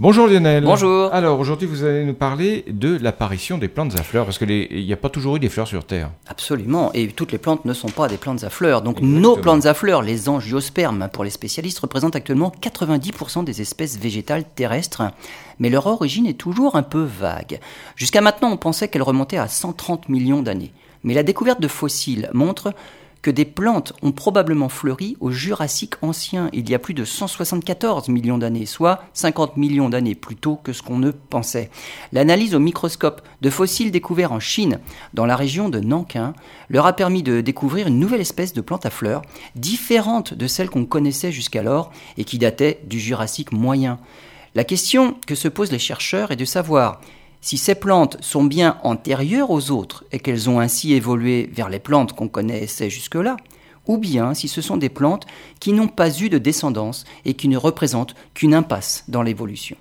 Bonjour Lionel. Bonjour. Alors aujourd'hui vous allez nous parler de l'apparition des plantes à fleurs, parce qu'il n'y a pas toujours eu des fleurs sur Terre. Absolument, et toutes les plantes ne sont pas des plantes à fleurs. Donc nos plantes à fleurs, les angiospermes pour les spécialistes, représentent actuellement 90% des espèces végétales terrestres, mais leur origine est toujours un peu vague. Jusqu'à maintenant on pensait qu'elle remontait à 130 millions d'années. Mais la découverte de fossiles montre que des plantes ont probablement fleuri au Jurassique ancien, il y a plus de 174 millions d'années, soit 50 millions d'années plus tôt que ce qu'on ne pensait. L'analyse au microscope de fossiles découverts en Chine, dans la région de Nankin, leur a permis de découvrir une nouvelle espèce de plante à fleurs, différente de celle qu'on connaissait jusqu'alors et qui datait du Jurassique moyen. La question que se posent les chercheurs est de savoir si ces plantes sont bien antérieures aux autres et qu'elles ont ainsi évolué vers les plantes qu'on connaissait jusque-là, ou bien si ce sont des plantes qui n'ont pas eu de descendance et qui ne représentent qu'une impasse dans l'évolution.